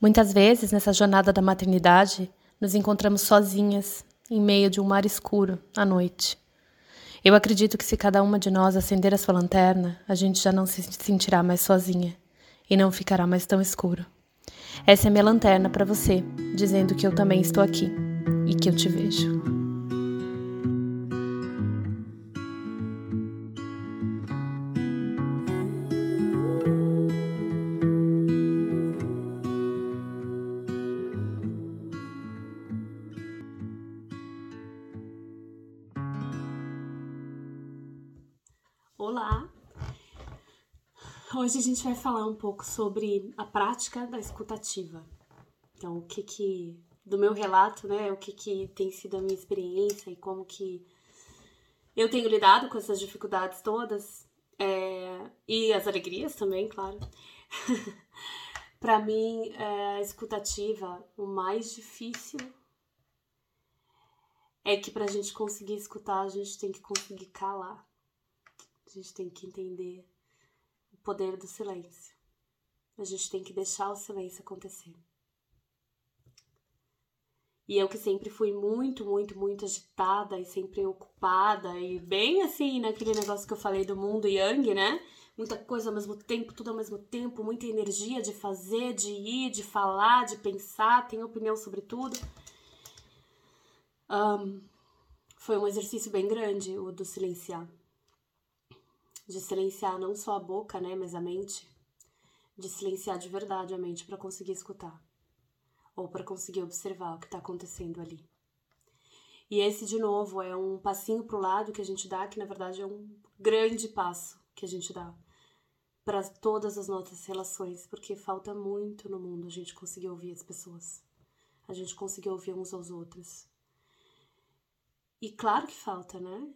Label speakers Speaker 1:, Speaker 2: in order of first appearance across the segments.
Speaker 1: Muitas vezes, nessa jornada da maternidade, nos encontramos sozinhas, em meio de um mar escuro, à noite. Eu acredito que se cada uma de nós acender a sua lanterna, a gente já não se sentirá mais sozinha e não ficará mais tão escuro. Essa é minha lanterna para você, dizendo que eu também estou aqui e que eu te vejo.
Speaker 2: Hoje a gente vai falar um pouco sobre a prática da escutativa. Então, o que que do meu relato, né, o que que tem sido a minha experiência e como que eu tenho lidado com essas dificuldades todas é, e as alegrias também, claro. Para mim, é, a escutativa, o mais difícil é que para a gente conseguir escutar, a gente tem que conseguir calar. A gente tem que entender poder do silêncio. A gente tem que deixar o silêncio acontecer. E eu que sempre fui muito, muito, muito agitada e sempre ocupada e bem assim naquele negócio que eu falei do mundo yang, né? Muita coisa ao mesmo tempo, tudo ao mesmo tempo, muita energia de fazer, de ir, de falar, de pensar, tenho opinião sobre tudo. Um, foi um exercício bem grande o do silenciar de silenciar não só a boca, né, mas a mente, de silenciar de verdade a mente para conseguir escutar ou para conseguir observar o que está acontecendo ali. E esse, de novo, é um passinho para o lado que a gente dá, que na verdade é um grande passo que a gente dá para todas as nossas relações, porque falta muito no mundo a gente conseguir ouvir as pessoas, a gente conseguir ouvir uns aos outros. E claro que falta, né?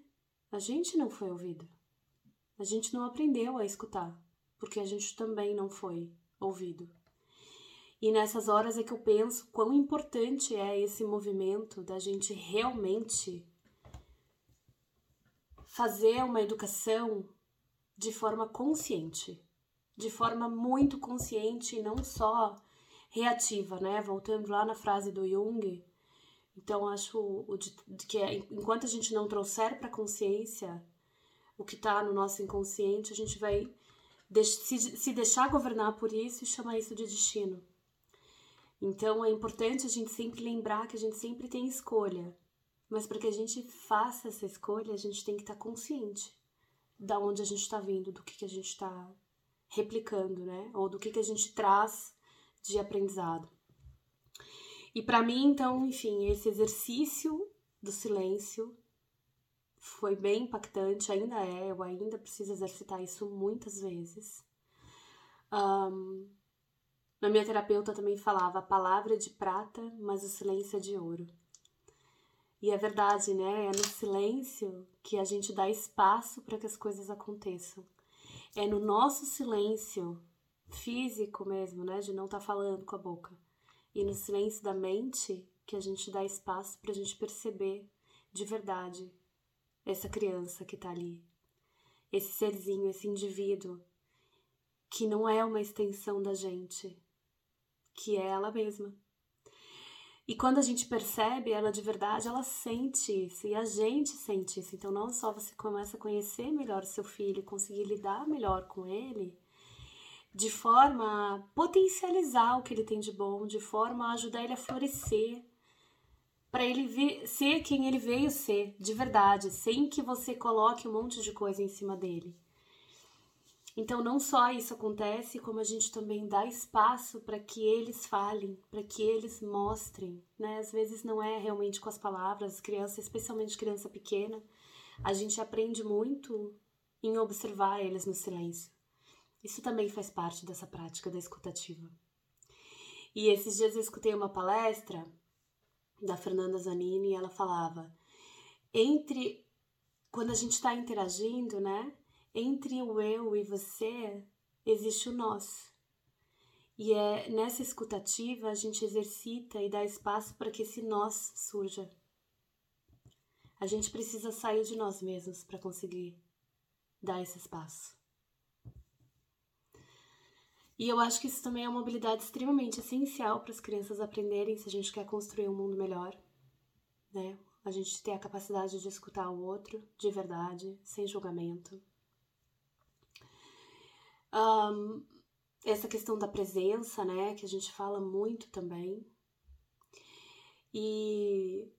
Speaker 2: A gente não foi ouvido. A gente não aprendeu a escutar, porque a gente também não foi ouvido. E nessas horas é que eu penso quão importante é esse movimento da gente realmente fazer uma educação de forma consciente, de forma muito consciente e não só reativa, né? Voltando lá na frase do Jung, então acho que é, enquanto a gente não trouxer para consciência o que está no nosso inconsciente, a gente vai se deixar governar por isso e chamar isso de destino. Então é importante a gente sempre lembrar que a gente sempre tem escolha, mas para que a gente faça essa escolha, a gente tem que estar tá consciente da onde a gente está vindo, do que, que a gente está replicando, né? Ou do que, que a gente traz de aprendizado. E para mim, então, enfim, esse exercício do silêncio foi bem impactante, ainda é, eu ainda preciso exercitar isso muitas vezes. Um, a minha terapeuta também falava a palavra é de prata, mas o silêncio é de ouro. E é verdade, né? É no silêncio que a gente dá espaço para que as coisas aconteçam. É no nosso silêncio físico mesmo, né? De não estar tá falando com a boca. E no silêncio da mente que a gente dá espaço para a gente perceber de verdade essa criança que está ali, esse serzinho, esse indivíduo que não é uma extensão da gente, que é ela mesma. E quando a gente percebe ela de verdade, ela sente isso e a gente sente isso. Então, não só você começa a conhecer melhor o seu filho, conseguir lidar melhor com ele, de forma a potencializar o que ele tem de bom, de forma a ajudar ele a florescer, para ele ser quem ele veio ser, de verdade, sem que você coloque um monte de coisa em cima dele. Então, não só isso acontece, como a gente também dá espaço para que eles falem, para que eles mostrem, né? Às vezes não é realmente com as palavras, criança, especialmente criança pequena, a gente aprende muito em observar eles no silêncio. Isso também faz parte dessa prática da escutativa. E esses dias eu escutei uma palestra da Fernanda Zanini, ela falava: entre quando a gente está interagindo, né? Entre o eu e você existe o nós. E é nessa escutativa a gente exercita e dá espaço para que esse nós surja. A gente precisa sair de nós mesmos para conseguir dar esse espaço. E eu acho que isso também é uma habilidade extremamente essencial para as crianças aprenderem se a gente quer construir um mundo melhor, né? A gente ter a capacidade de escutar o outro de verdade, sem julgamento. Um, essa questão da presença, né, que a gente fala muito também. E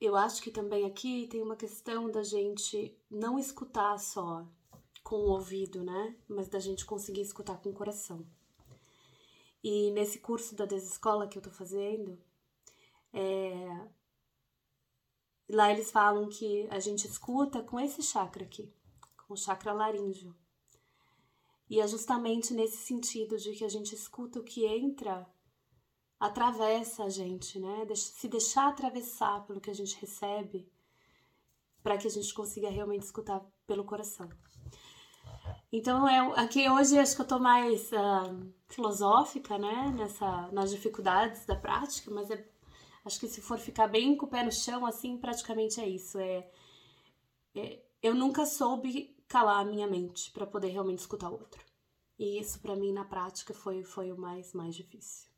Speaker 2: eu acho que também aqui tem uma questão da gente não escutar só com o ouvido, né, mas da gente conseguir escutar com o coração. E nesse curso da desescola que eu tô fazendo, é... lá eles falam que a gente escuta com esse chakra aqui, com o chakra laríngeo. E é justamente nesse sentido de que a gente escuta o que entra, atravessa a gente, né? Se deixar atravessar pelo que a gente recebe, para que a gente consiga realmente escutar pelo coração. Então, é, aqui hoje acho que eu tô mais uh, filosófica, né? Nessa, nas dificuldades da prática, mas é, acho que se for ficar bem com o pé no chão, assim, praticamente é isso. É, é eu nunca soube calar a minha mente para poder realmente escutar o outro. E isso para mim na prática foi, foi o mais, mais difícil.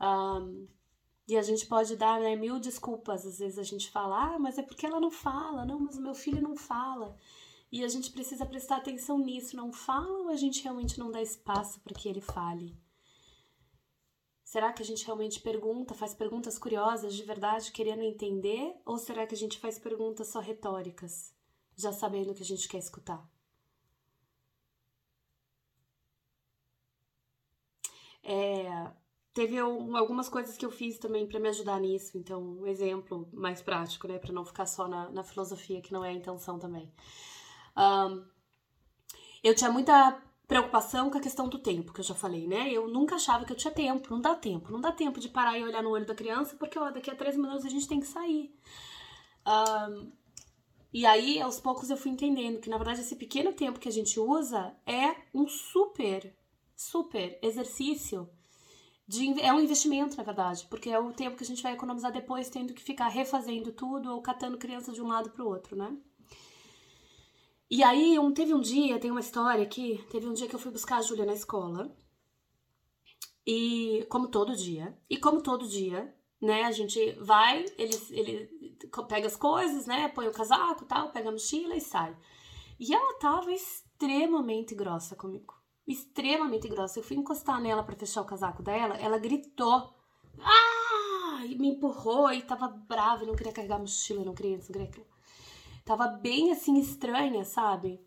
Speaker 2: Um, e a gente pode dar né, mil desculpas. Às vezes a gente fala, ah, mas é porque ela não fala, não, mas o meu filho não fala. E a gente precisa prestar atenção nisso. Não fala ou a gente realmente não dá espaço para que ele fale? Será que a gente realmente pergunta, faz perguntas curiosas de verdade, querendo entender? Ou será que a gente faz perguntas só retóricas, já sabendo o que a gente quer escutar? É, teve um, algumas coisas que eu fiz também para me ajudar nisso. Então, um exemplo mais prático, né? Para não ficar só na, na, filosofia, que não é a intenção também. Um, eu tinha muita preocupação com a questão do tempo, que eu já falei, né? Eu nunca achava que eu tinha tempo. Não dá tempo. Não dá tempo de parar e olhar no olho da criança, porque ó, daqui a três minutos a gente tem que sair. Um, e aí, aos poucos, eu fui entendendo que, na verdade, esse pequeno tempo que a gente usa é um super super exercício de, é um investimento, na verdade, porque é o tempo que a gente vai economizar depois tendo que ficar refazendo tudo ou catando criança de um lado para o outro, né? E aí, um, teve um dia, tem uma história aqui, teve um dia que eu fui buscar a Júlia na escola. E como todo dia, e como todo dia, né, a gente vai, ele, ele pega as coisas, né, põe o casaco, tal, pega a mochila e sai. E ela tava extremamente grossa comigo extremamente grossa. Eu fui encostar nela para fechar o casaco dela, ela gritou. Ah! E me empurrou e tava brava, não queria carregar a mochila, não queria, não queria. Tava bem assim estranha, sabe?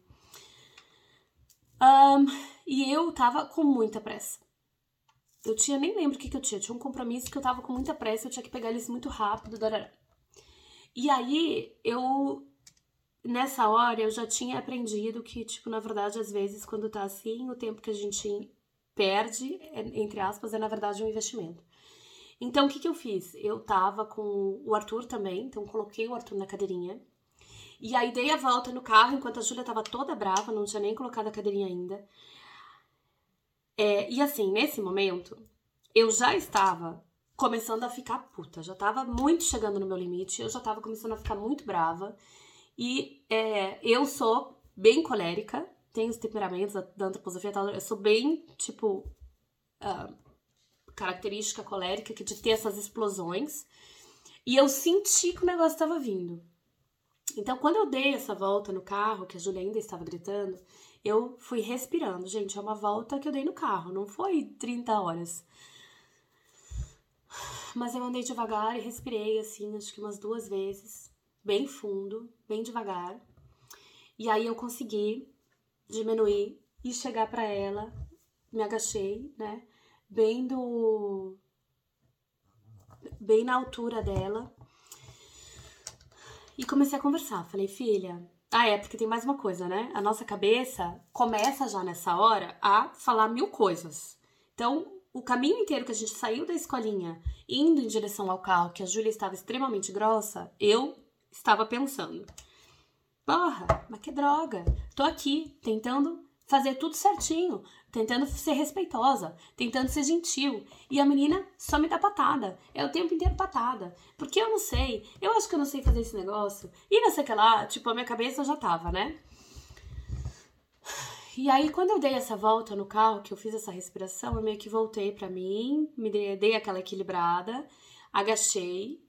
Speaker 2: Um, e eu tava com muita pressa. Eu tinha, nem lembro o que, que eu tinha, tinha um compromisso que eu tava com muita pressa, eu tinha que pegar eles muito rápido. Darará. E aí eu nessa hora eu já tinha aprendido que, tipo, na verdade, às vezes, quando tá assim, o tempo que a gente perde, é, entre aspas, é na verdade um investimento. Então, o que, que eu fiz? Eu tava com o Arthur também, então coloquei o Arthur na cadeirinha. E aí dei a volta no carro enquanto a Júlia tava toda brava, não tinha nem colocado a cadeirinha ainda. É, e assim, nesse momento, eu já estava começando a ficar puta, já tava muito chegando no meu limite, eu já tava começando a ficar muito brava. E é, eu sou bem colérica, tenho os temperamentos da antroposofia, eu sou bem, tipo, uh, característica colérica, que de ter essas explosões. E eu senti que o negócio estava vindo. Então, quando eu dei essa volta no carro, que a Julia ainda estava gritando, eu fui respirando. Gente, é uma volta que eu dei no carro, não foi 30 horas. Mas eu andei devagar e respirei, assim, acho que umas duas vezes bem fundo, bem devagar. E aí eu consegui diminuir e chegar para ela. Me agachei, né? Bem do bem na altura dela. E comecei a conversar. Falei, filha, ah, é, porque tem mais uma coisa, né? A nossa cabeça começa já nessa hora a falar mil coisas. Então, o caminho inteiro que a gente saiu da escolinha, indo em direção ao carro, que a Júlia estava extremamente grossa, eu estava pensando. Porra, mas que droga. Tô aqui tentando fazer tudo certinho, tentando ser respeitosa, tentando ser gentil. E a menina só me dá patada. É o tempo inteiro patada. Porque eu não sei, eu acho que eu não sei fazer esse negócio. E não sei que lá, tipo, a minha cabeça já tava, né? E aí, quando eu dei essa volta no carro, que eu fiz essa respiração, eu meio que voltei para mim, me dei, dei aquela equilibrada, agachei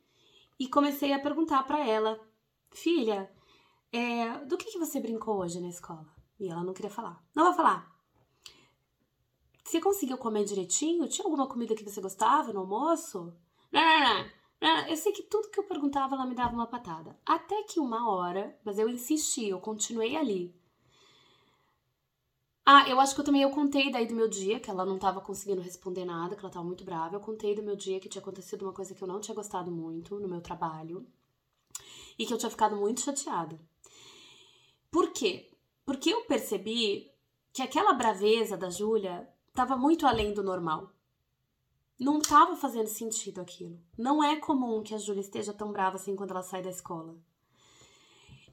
Speaker 2: e comecei a perguntar para ela: Filha, é, do que, que você brincou hoje na escola? E ela não queria falar. Não vou falar. Você conseguiu comer direitinho? Tinha alguma comida que você gostava no almoço? Não, não, não. Eu sei que tudo que eu perguntava, ela me dava uma patada. Até que uma hora, mas eu insisti, eu continuei ali. Ah, eu acho que eu também eu contei daí do meu dia, que ela não tava conseguindo responder nada, que ela tava muito brava. Eu contei do meu dia que tinha acontecido uma coisa que eu não tinha gostado muito no meu trabalho e que eu tinha ficado muito chateada. Por quê? Porque eu percebi que aquela braveza da Júlia estava muito além do normal. Não estava fazendo sentido aquilo. Não é comum que a Júlia esteja tão brava assim quando ela sai da escola.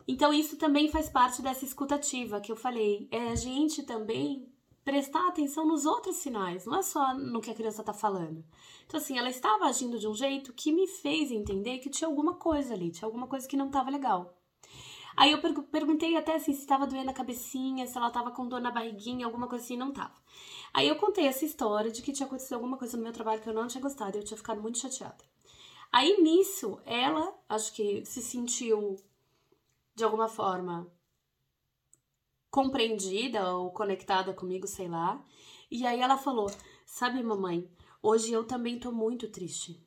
Speaker 2: Então, isso também faz parte dessa escutativa que eu falei. É a gente também prestar atenção nos outros sinais, não é só no que a criança está falando. Então, assim, ela estava agindo de um jeito que me fez entender que tinha alguma coisa ali, tinha alguma coisa que não estava legal. Aí eu perguntei até assim se estava doendo a cabecinha, se ela estava com dor na barriguinha, alguma coisa assim, não tava. Aí eu contei essa história de que tinha acontecido alguma coisa no meu trabalho que eu não tinha gostado, eu tinha ficado muito chateada. Aí nisso, ela, acho que se sentiu de alguma forma compreendida ou conectada comigo, sei lá. E aí ela falou: Sabe, mamãe, hoje eu também tô muito triste.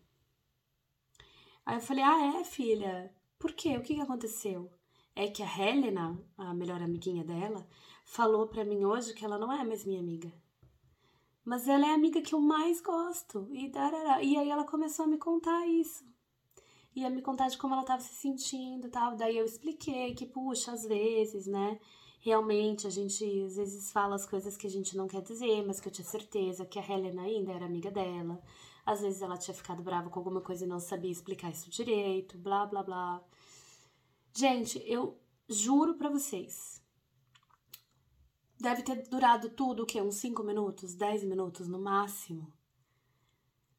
Speaker 2: Aí eu falei: Ah, é, filha? Por quê? O que, que aconteceu? É que a Helena, a melhor amiguinha dela, falou para mim hoje que ela não é mais minha amiga. Mas ela é a amiga que eu mais gosto. E, darará. e aí ela começou a me contar isso. E a me contar de como ela estava se sentindo tal. Daí eu expliquei que, puxa, às vezes, né? Realmente a gente às vezes fala as coisas que a gente não quer dizer, mas que eu tinha certeza que a Helena ainda era amiga dela. Às vezes ela tinha ficado brava com alguma coisa e não sabia explicar isso direito, blá blá blá. Gente, eu juro para vocês. Deve ter durado tudo o que? Uns 5 minutos, 10 minutos no máximo.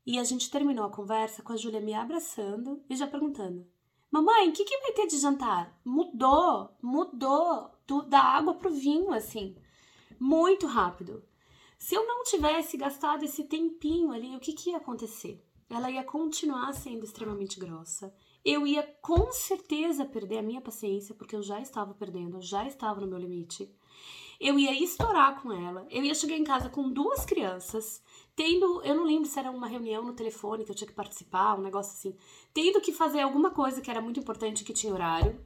Speaker 2: E a gente terminou a conversa com a Júlia me abraçando e já perguntando: Mamãe, o que, que vai ter de jantar? Mudou, mudou do, da água pro vinho, assim, muito rápido. Se eu não tivesse gastado esse tempinho ali, o que, que ia acontecer? Ela ia continuar sendo extremamente grossa, eu ia com certeza perder a minha paciência, porque eu já estava perdendo, eu já estava no meu limite. Eu ia estourar com ela, eu ia chegar em casa com duas crianças, tendo, eu não lembro se era uma reunião no telefone que eu tinha que participar, um negócio assim, tendo que fazer alguma coisa que era muito importante que tinha horário,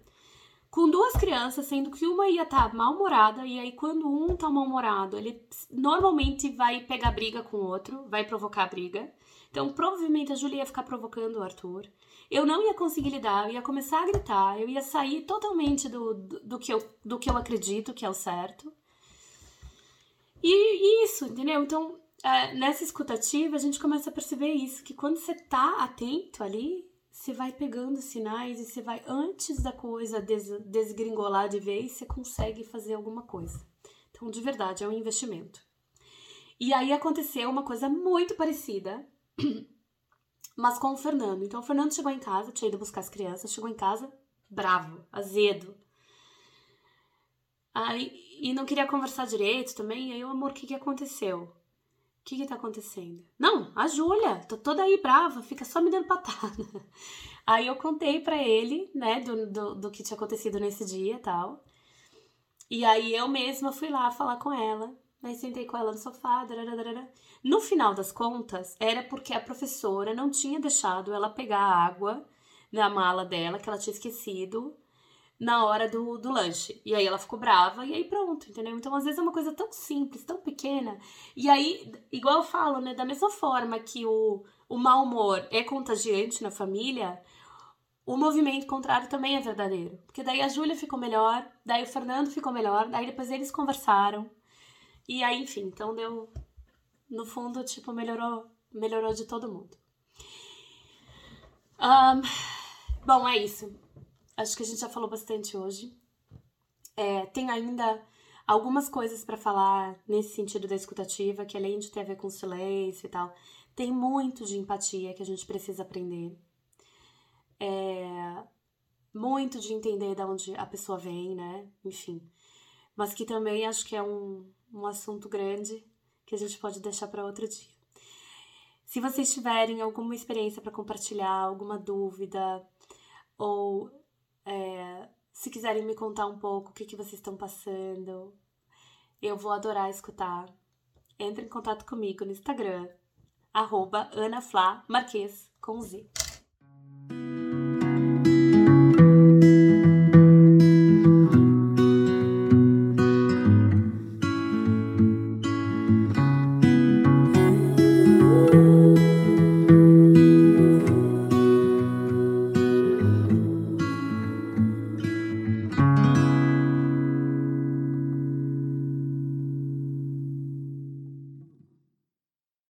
Speaker 2: com duas crianças, sendo que uma ia estar tá mal-humorada, e aí quando um tá mal-humorado, ele normalmente vai pegar briga com o outro, vai provocar briga. Então, provavelmente a Julia ia ficar provocando o Arthur eu não ia conseguir lidar, eu ia começar a gritar, eu ia sair totalmente do, do, do, que, eu, do que eu acredito que é o certo. E, e isso, entendeu? Então, é, nessa escutativa, a gente começa a perceber isso, que quando você tá atento ali, você vai pegando sinais e você vai, antes da coisa des, desgringolar de vez, você consegue fazer alguma coisa. Então, de verdade, é um investimento. E aí aconteceu uma coisa muito parecida mas com o Fernando. Então o Fernando chegou em casa, tinha ido buscar as crianças, chegou em casa bravo, azedo. Aí, e não queria conversar direito também. Aí, o amor, o que, que aconteceu? O que que tá acontecendo? Não, a Júlia, tô toda aí brava, fica só me dando patada. Aí eu contei para ele, né, do, do, do, que tinha acontecido nesse dia e tal. E aí eu mesma fui lá falar com ela. Aí sentei com ela no sofá. Dararara. No final das contas, era porque a professora não tinha deixado ela pegar a água na mala dela, que ela tinha esquecido, na hora do, do lanche. E aí ela ficou brava e aí pronto, entendeu? Então, às vezes é uma coisa tão simples, tão pequena. E aí, igual eu falo, né? Da mesma forma que o, o mau humor é contagiante na família, o movimento contrário também é verdadeiro. Porque daí a Júlia ficou melhor, daí o Fernando ficou melhor, daí depois eles conversaram. E aí, enfim, então deu. No fundo, tipo, melhorou, melhorou de todo mundo. Um, bom, é isso. Acho que a gente já falou bastante hoje. É, tem ainda algumas coisas para falar nesse sentido da escutativa, que além de ter a ver com silêncio e tal, tem muito de empatia que a gente precisa aprender. É, muito de entender de onde a pessoa vem, né? Enfim. mas que também acho que é um, um assunto grande que a gente pode deixar para outro dia. Se vocês tiverem alguma experiência para compartilhar, alguma dúvida, ou é, se quiserem me contar um pouco o que, que vocês estão passando, eu vou adorar escutar. Entre em contato comigo no Instagram, arroba Marques com Z.